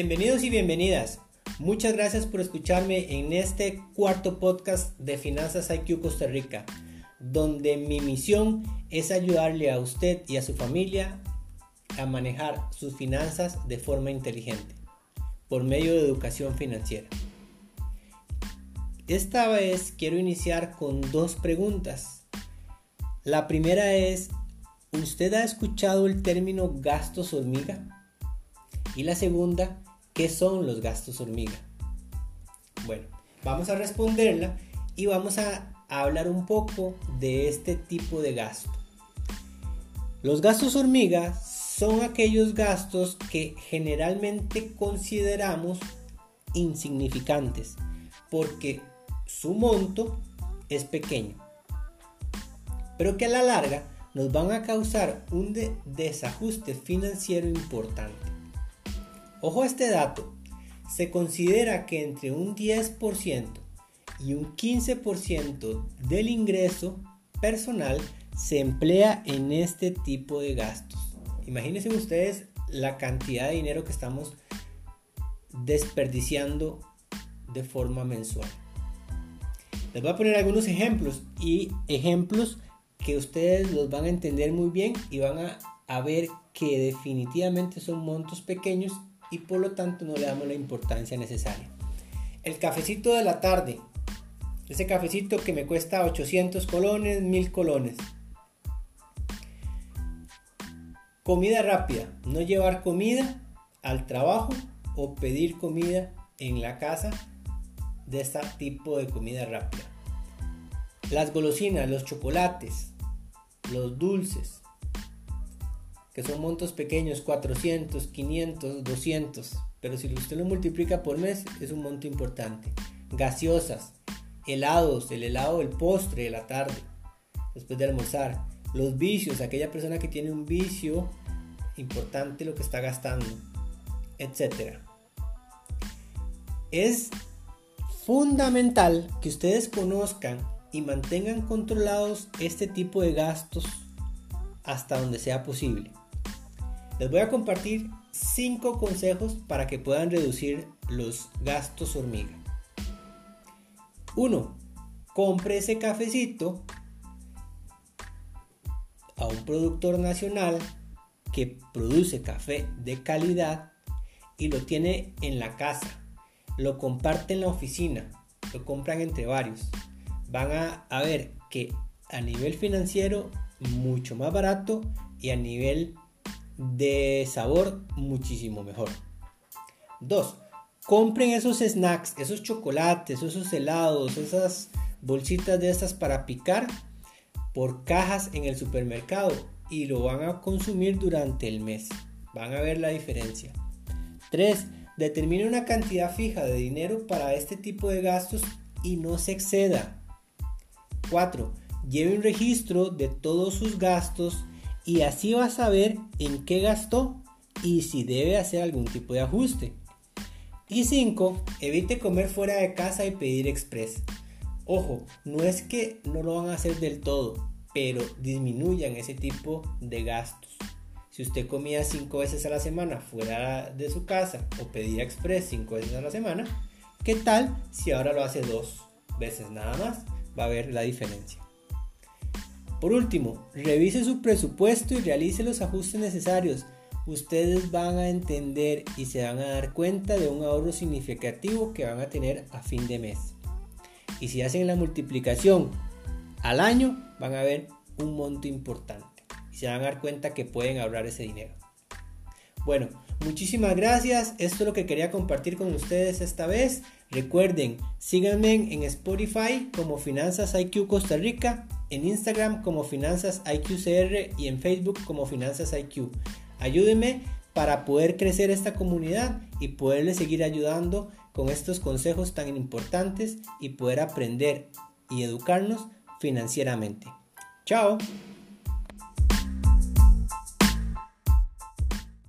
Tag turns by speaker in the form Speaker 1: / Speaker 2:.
Speaker 1: Bienvenidos y bienvenidas. Muchas gracias por escucharme en este cuarto podcast de Finanzas IQ Costa Rica, donde mi misión es ayudarle a usted y a su familia a manejar sus finanzas de forma inteligente por medio de educación financiera. Esta vez quiero iniciar con dos preguntas. La primera es, ¿usted ha escuchado el término gastos hormiga? Y la segunda, ¿qué son los gastos hormiga? Bueno, vamos a responderla y vamos a hablar un poco de este tipo de gasto. Los gastos hormiga son aquellos gastos que generalmente consideramos insignificantes porque su monto es pequeño, pero que a la larga nos van a causar un desajuste financiero importante. Ojo a este dato, se considera que entre un 10% y un 15% del ingreso personal se emplea en este tipo de gastos. Imagínense ustedes la cantidad de dinero que estamos desperdiciando de forma mensual. Les voy a poner algunos ejemplos y ejemplos que ustedes los van a entender muy bien y van a, a ver que definitivamente son montos pequeños y por lo tanto no le damos la importancia necesaria. El cafecito de la tarde, ese cafecito que me cuesta 800 colones, 1000 colones. Comida rápida, no llevar comida al trabajo o pedir comida en la casa de este tipo de comida rápida. Las golosinas, los chocolates, los dulces, que son montos pequeños, 400, 500, 200, pero si usted lo multiplica por mes es un monto importante. Gaseosas, helados, el helado del postre de la tarde, después de almorzar, los vicios, aquella persona que tiene un vicio importante lo que está gastando, etc. Es fundamental que ustedes conozcan y mantengan controlados este tipo de gastos hasta donde sea posible. Les voy a compartir 5 consejos para que puedan reducir los gastos hormiga. 1. Compre ese cafecito a un productor nacional que produce café de calidad y lo tiene en la casa. Lo comparte en la oficina. Lo compran entre varios. Van a, a ver que a nivel financiero mucho más barato y a nivel de sabor muchísimo mejor. 2. Compren esos snacks, esos chocolates, esos helados, esas bolsitas de estas para picar por cajas en el supermercado y lo van a consumir durante el mes. Van a ver la diferencia. 3. Determine una cantidad fija de dinero para este tipo de gastos y no se exceda. 4. Lleve un registro de todos sus gastos y así va a saber en qué gastó y si debe hacer algún tipo de ajuste. Y 5. Evite comer fuera de casa y pedir express. Ojo, no es que no lo van a hacer del todo, pero disminuyan ese tipo de gastos. Si usted comía 5 veces a la semana fuera de su casa o pedía express 5 veces a la semana, ¿qué tal si ahora lo hace dos veces nada más? Va a ver la diferencia. Por último, revise su presupuesto y realice los ajustes necesarios. Ustedes van a entender y se van a dar cuenta de un ahorro significativo que van a tener a fin de mes. Y si hacen la multiplicación al año, van a ver un monto importante. Y se van a dar cuenta que pueden ahorrar ese dinero. Bueno, muchísimas gracias. Esto es lo que quería compartir con ustedes esta vez. Recuerden, síganme en Spotify como Finanzas IQ Costa Rica, en Instagram como Finanzas IQCR y en Facebook como Finanzas IQ. Ayúdenme para poder crecer esta comunidad y poderles seguir ayudando con estos consejos tan importantes y poder aprender y educarnos financieramente. Chao.